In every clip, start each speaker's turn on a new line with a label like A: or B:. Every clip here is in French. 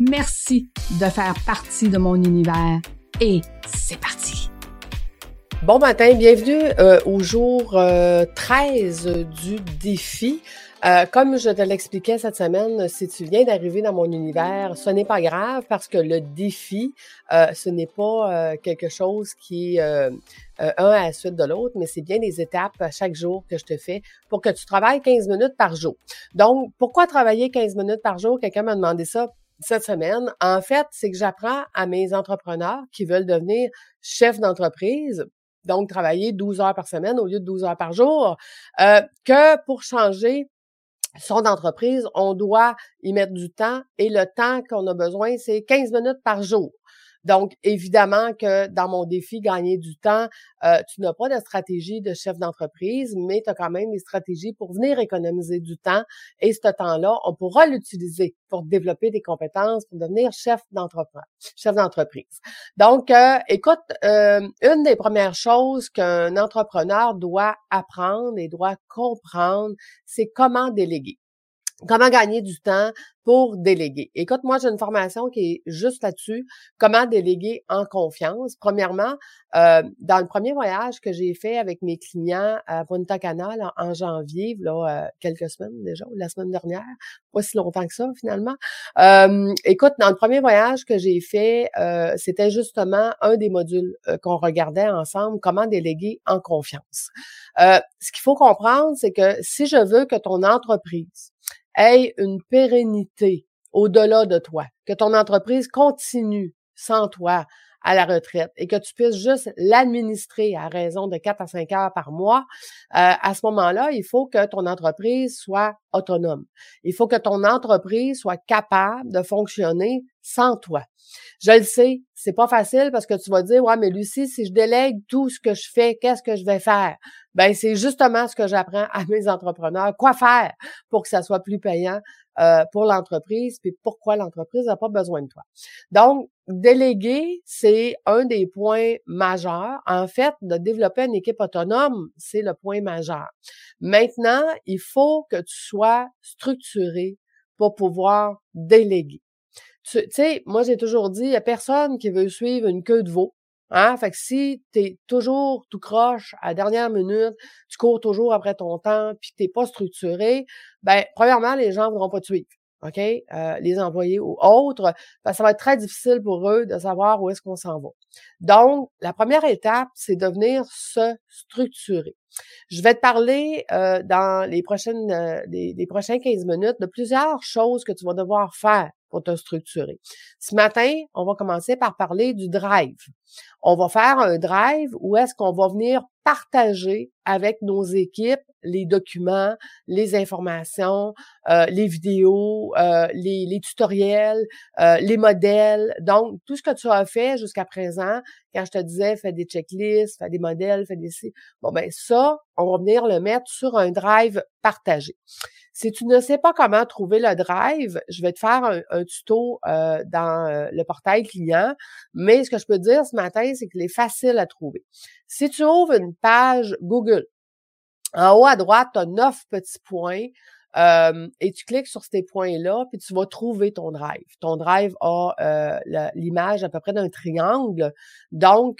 A: Merci de faire partie de mon univers et c'est parti.
B: Bon matin, bienvenue euh, au jour 13 euh, du défi. Euh, comme je te l'expliquais cette semaine, si tu viens d'arriver dans mon univers, ce n'est pas grave parce que le défi, ce n'est pas quelque chose qui est un à la suite de l'autre, mais c'est bien des étapes chaque jour que je te fais pour que tu travailles 15 minutes par jour. Donc, pourquoi travailler 15 minutes par jour? Quelqu'un m'a demandé ça cette semaine, en fait, c'est que j'apprends à mes entrepreneurs qui veulent devenir chefs d'entreprise, donc travailler 12 heures par semaine au lieu de 12 heures par jour, euh, que pour changer son entreprise, on doit y mettre du temps et le temps qu'on a besoin, c'est 15 minutes par jour. Donc, évidemment que dans mon défi gagner du temps, euh, tu n'as pas de stratégie de chef d'entreprise, mais tu as quand même des stratégies pour venir économiser du temps. Et ce temps-là, on pourra l'utiliser pour développer des compétences, pour devenir chef d'entreprise. Chef d'entreprise. Donc, euh, écoute, euh, une des premières choses qu'un entrepreneur doit apprendre et doit comprendre, c'est comment déléguer. Comment gagner du temps pour déléguer. Écoute, moi, j'ai une formation qui est juste là-dessus. Comment déléguer en confiance. Premièrement, euh, dans le premier voyage que j'ai fait avec mes clients à Punta Cana en, janvier, là, euh, quelques semaines déjà, la semaine dernière, pas si longtemps que ça finalement. Euh, écoute, dans le premier voyage que j'ai fait, c'était justement un des modules qu'on regardait ensemble, comment déléguer en confiance. ce qu'il faut comprendre, c'est que si je veux que ton entreprise ait une pérennité au-delà de toi, que ton entreprise continue sans toi à la retraite et que tu puisses juste l'administrer à raison de 4 à 5 heures par mois, euh, à ce moment-là, il faut que ton entreprise soit autonome. Il faut que ton entreprise soit capable de fonctionner sans toi. Je le sais, c'est pas facile parce que tu vas dire, ouais, mais Lucie, si je délègue tout ce que je fais, qu'est-ce que je vais faire? Ben, c'est justement ce que j'apprends à mes entrepreneurs. Quoi faire pour que ça soit plus payant euh, pour l'entreprise, puis pourquoi l'entreprise n'a pas besoin de toi. Donc, déléguer, c'est un des points majeurs. En fait, de développer une équipe autonome, c'est le point majeur. Maintenant, il faut que tu sois structuré pour pouvoir déléguer. Tu sais, moi, j'ai toujours dit, il n'y a personne qui veut suivre une queue de veau. Hein? Fait que si tu toujours tout croche à la dernière minute, tu cours toujours après ton temps, puis tu n'es pas structuré, ben premièrement, les gens ne voudront pas te suivre. OK? Euh, les employés ou autres, ben, ça va être très difficile pour eux de savoir où est-ce qu'on s'en va. Donc, la première étape, c'est de venir se structurer. Je vais te parler euh, dans les prochaines euh, les prochains 15 minutes de plusieurs choses que tu vas devoir faire pour te structurer. Ce matin, on va commencer par parler du drive. On va faire un drive où est-ce qu'on va venir partager avec nos équipes les documents, les informations, euh, les vidéos, euh, les, les, tutoriels, euh, les modèles. Donc, tout ce que tu as fait jusqu'à présent, quand je te disais, fais des checklists, fais des modèles, fais des... Bon, ben ça, on va venir le mettre sur un drive partagé. Si tu ne sais pas comment trouver le drive, je vais te faire un, tuto euh, dans euh, le portail client, mais ce que je peux te dire ce matin, c'est qu'il est facile à trouver. Si tu ouvres une page Google, en haut à droite, tu as neuf petits points. Euh, et tu cliques sur ces points-là, puis tu vas trouver ton drive. Ton drive a l'image à peu près d'un triangle, donc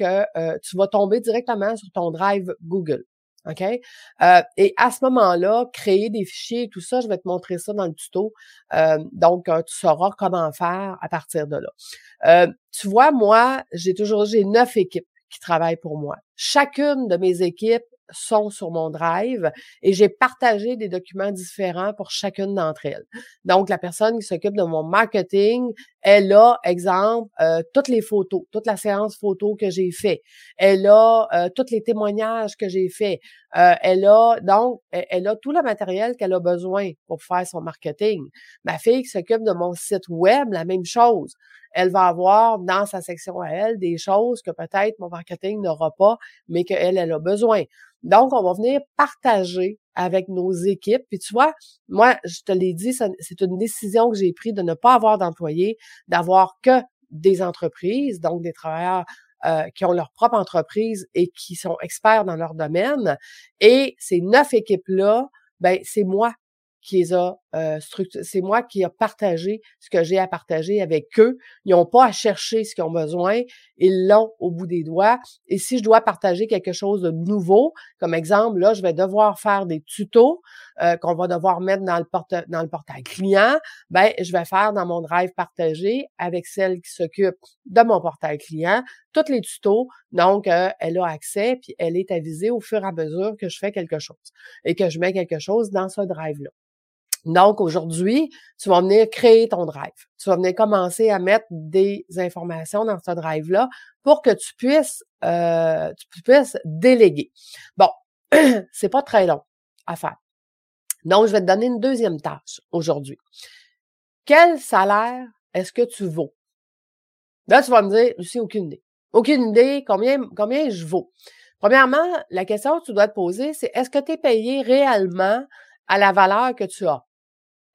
B: tu vas tomber directement sur ton drive Google. OK? Euh, et à ce moment-là, créer des fichiers et tout ça, je vais te montrer ça dans le tuto. Euh, donc, euh, tu sauras comment faire à partir de là. tu vois, moi, j'ai toujours, j'ai neuf équipes qui travaillent pour moi. Chacune de mes équipes sont sur mon drive et j'ai partagé des documents différents pour chacune d'entre elles. Donc, la personne qui s'occupe de mon marketing, Elle a, exemple, euh, toutes les photos, toute la séance photo que j'ai fait. Elle a euh, tous les témoignages que j'ai fait. Euh, elle a donc, elle a tout le matériel qu'elle a besoin pour faire son marketing. Ma fille qui s'occupe de mon site web, la même chose. Elle va avoir dans sa section à elle des choses que peut-être mon marketing n'aura pas, mais qu'elle, elle a besoin. Donc, on va venir partager avec nos équipes. Puis tu vois, moi, je te l'ai dit, c'est une décision que j'ai prise de ne pas avoir d'employés, d'avoir que des entreprises, donc des travailleurs euh, qui ont leur propre entreprise et qui sont experts dans leur domaine. Et ces neuf équipes-là, ben c'est moi qui les a euh, c'est moi qui a partagé ce que j'ai à partager avec eux. Ils n'ont pas à chercher ce qu'ils ont besoin, ils l'ont au bout des doigts. Et si je dois partager quelque chose de nouveau, comme exemple, là, je vais devoir faire des tutos euh, qu'on va devoir mettre dans le porte dans le portail client, ben je vais faire dans mon drive partagé avec celle qui s'occupe de mon portail client tous les tutos. Donc, euh, elle a accès puis elle est avisée au fur et à mesure que je fais quelque chose et que je mets quelque chose dans ce drive-là. Donc, aujourd'hui, tu vas venir créer ton drive. Tu vas venir commencer à mettre des informations dans ce drive-là pour que tu puisses, euh, tu puisses déléguer. Bon, c'est pas très long à faire. Donc, je vais te donner une deuxième tâche aujourd'hui. Quel salaire est-ce que tu vaux? Là, tu vas me dire, Lucie, aucune idée. Aucune idée combien, combien je vaux. Premièrement, la question que tu dois te poser, c'est est-ce que tu es payé réellement à la valeur que tu as?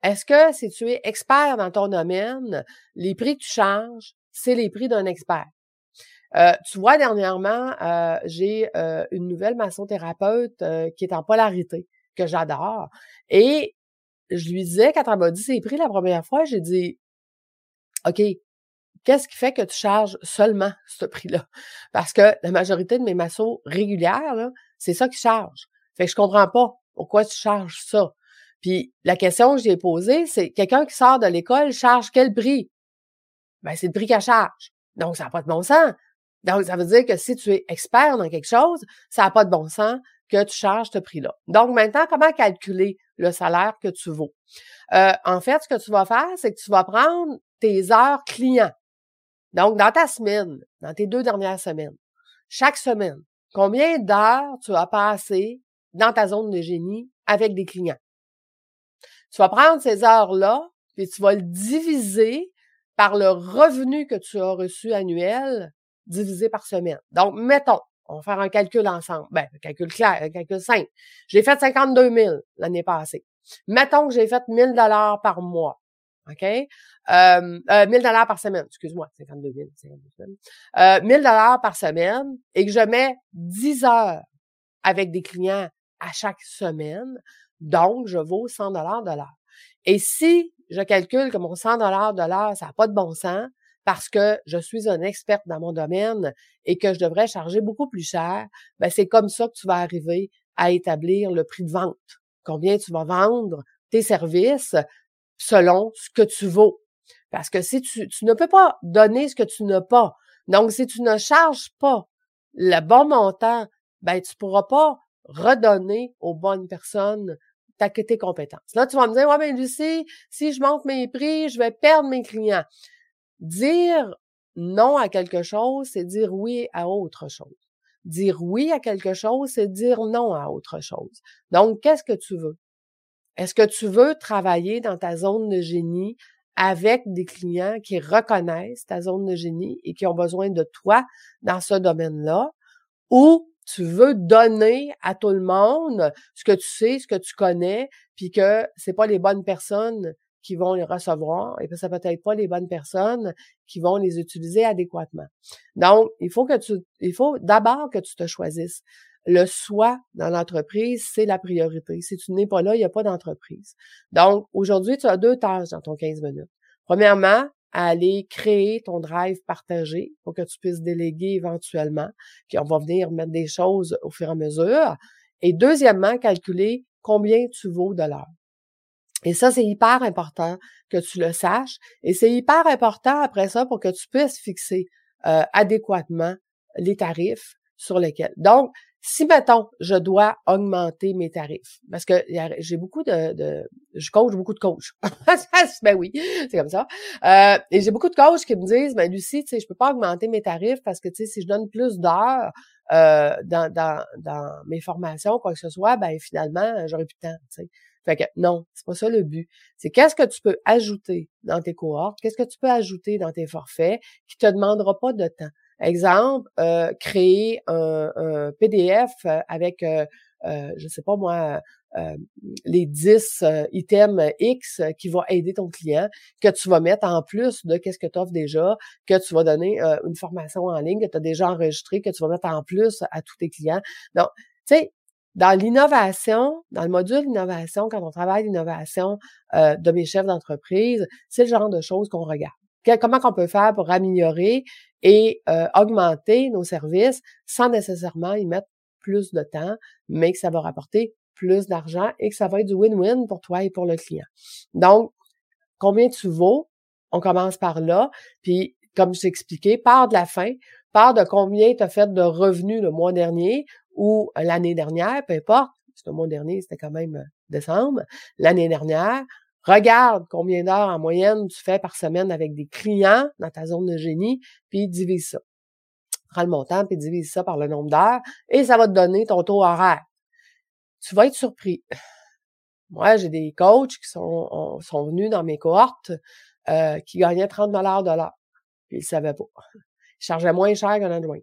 B: Est-ce que si tu es expert dans ton domaine, les prix que tu charges, c'est les prix d'un expert? Euh, tu vois, dernièrement, euh, j'ai euh, une nouvelle massothérapeute qui est en polarité, que j'adore. Et je lui disais, quand elle m'a dit ses prix la première fois, j'ai dit, OK, qu'est-ce qui fait que tu charges seulement ce prix-là? Parce que la majorité de mes massos régulières, c'est ça qui charge. Fait que je comprends pas pourquoi tu charges ça. Puis la question que j'ai posée, c'est quelqu'un qui sort de l'école charge quel prix? Ben, c'est le prix qu'elle charge. Donc, ça n'a pas de bon sens. Donc, ça veut dire que si tu es expert dans quelque chose, ça n'a pas de bon sens que tu charges ce prix-là. Donc, maintenant, comment calculer le salaire que tu vaux? Euh, en fait, ce que tu vas faire, c'est que tu vas prendre tes heures clients. Donc, dans ta semaine, dans tes deux dernières semaines, chaque semaine, combien d'heures tu as passé dans ta zone de génie avec des clients? Tu vas prendre ces heures-là, puis tu vas le diviser par le revenu que tu as reçu annuel divisé par semaine. Donc, mettons, on va faire un calcul ensemble. Ben, un calcul clair, un calcul simple. J'ai fait 52 000 l'année passée. Mettons que j'ai fait 1000 dollars par mois. OK? Euh, euh, 1000 dollars par semaine. Excuse-moi, 52 000. 52 000. 1000 dollars par semaine et que je mets 10 heures avec des clients à chaque semaine. Donc, je vaux 100 dollars de l'heure. Et si je calcule que mon 100 dollars de l'heure, ça n'a pas de bon sens parce que je suis un experte dans mon domaine et que je devrais charger beaucoup plus cher, ben c'est comme ça que tu vas arriver à établir le prix de vente. Combien tu vas vendre tes services selon ce que tu vaux. Parce que si tu, tu ne peux pas donner ce que tu n'as pas, donc si tu ne charges pas le bon montant, ben tu pourras pas redonner aux bonnes personnes ta, tes compétences. Là, tu vas me dire, ouais, mais Lucie, si je monte mes prix, je vais perdre mes clients. Dire non à quelque chose, c'est dire oui à autre chose. Dire oui à quelque chose, c'est dire non à autre chose. Donc, qu'est-ce que tu veux? Est-ce que tu veux travailler dans ta zone de génie avec des clients qui reconnaissent ta zone de génie et qui ont besoin de toi dans ce domaine-là? Ou tu veux donner à tout le monde ce que tu sais, ce que tu connais, puis que c'est pas les bonnes personnes qui vont les recevoir et que ça peut-être pas les bonnes personnes qui vont les utiliser adéquatement. Donc, il faut que tu, il faut d'abord que tu te choisisses. Le soi dans l'entreprise, c'est la priorité. Si tu n'es pas là, il n'y a pas d'entreprise. Donc, aujourd'hui, tu as deux tâches dans ton 15 minutes. Premièrement, à aller créer ton drive partagé pour que tu puisses déléguer éventuellement. Puis on va venir mettre des choses au fur et à mesure. Et deuxièmement, calculer combien tu vaux de l'heure. Et ça, c'est hyper important que tu le saches. Et c'est hyper important après ça pour que tu puisses fixer euh, adéquatement les tarifs sur lesquels. Donc, Si, mettons, je dois augmenter mes tarifs, parce que j'ai beaucoup de, de, Je coach beaucoup de coachs. ben oui, c'est comme ça. Euh, et j'ai beaucoup de coachs qui me disent, ben Lucie, tu sais, je peux pas augmenter mes tarifs parce que, tu sais, si je donne plus d'heures euh, dans, dans, dans mes formations, quoi que ce soit, ben finalement, j'aurai plus de temps, tu sais. Fait que non, c'est pas ça le but. C'est qu'est-ce que tu peux ajouter dans tes cohortes, qu'est-ce que tu peux ajouter dans tes forfaits qui te demandera pas de temps. Exemple, euh, créer un, PDF euh, avec, euh, euh, je sais pas moi, euh, les 10 items X qui vont aider ton client, que tu vas mettre en plus de qu'est-ce que tu offres déjà, que tu vas donner une formation en ligne que tu as déjà enregistrée, que tu vas mettre en plus à tous tes clients. Donc, tu sais, dans l'innovation, dans le module d'innovation, quand on travaille l'innovation euh, de mes chefs d'entreprise, c'est le genre de choses qu'on regarde. Comment qu'on peut faire pour améliorer et euh, augmenter nos services sans nécessairement y mettre plus de temps, mais que ça va rapporter plus d'argent et que ça va être du win-win pour toi et pour le client. Donc, combien tu vaux? On commence par là. Puis, comme je t'ai expliqué, part de la fin, part de combien tu as fait de revenus le mois dernier ou l'année dernière, peu importe, le mois dernier, c'était quand même euh, décembre, l'année dernière, regarde combien d'heures en moyenne tu fais par semaine avec des clients dans ta zone de génie, puis divise ça. Prends le montant, puis divise ça par le nombre d'heures, et ça va te donner ton taux horaire. Tu vas être surpris. Moi, j'ai des coachs qui sont, sont venus dans mes cohortes euh, qui gagnaient 30 dollars de l'heure. Puis ils ne savaient pas. Ils chargeaient moins cher qu'un adjoint.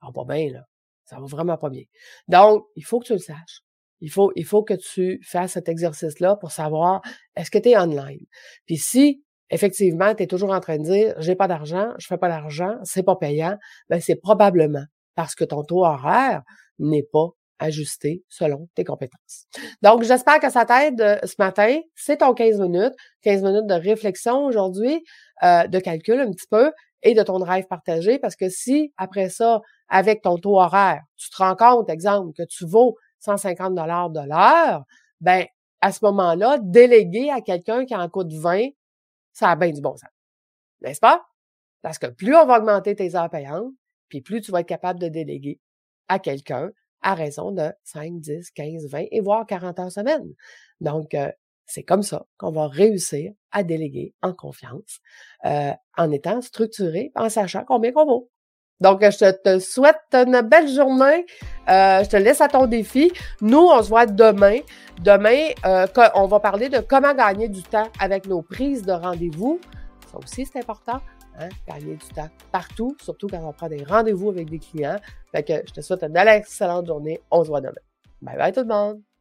B: Ah, pas bien, là. Ça va vraiment pas bien. Donc, il faut que tu le saches. Il faut, il faut que tu fasses cet exercice-là pour savoir est-ce que tu es online? Puis si effectivement, tu es toujours en train de dire j'ai pas d'argent, je fais pas d'argent, c'est pas payant, ben c'est probablement parce que ton taux horaire n'est pas ajusté selon tes compétences. Donc, j'espère que ça t'aide euh, ce matin. C'est ton 15 minutes, 15 minutes de réflexion aujourd'hui, euh, de calcul un petit peu et de ton drive partagé parce que si après ça, avec ton taux horaire, tu te rends compte, exemple, que tu vaux 150 dollars de l'heure, ben à ce moment-là, déléguer à quelqu'un qui en coûte 20, ça a bien du bon sens. N'est-ce pas? Parce que plus on va augmenter tes heures payantes, puis plus tu vas être capable de déléguer à quelqu'un à raison de 5, 10, 15, 20 et voire 40 heures semaine. Donc, euh, c'est comme ça qu'on va réussir à déléguer en confiance, euh, en étant structuré, en sachant combien qu'on vaut. Donc, je te souhaite une belle journée. Euh, je te laisse à ton défi. Nous, on se voit demain. Demain, euh, on va parler de comment gagner du temps avec nos prises de rendez-vous. Ça aussi, c'est important. Hein, gagner du temps partout, surtout quand on prend des rendez-vous avec des clients. Fait que je te souhaite une excellente journée. On se voit demain. Bye bye tout le monde.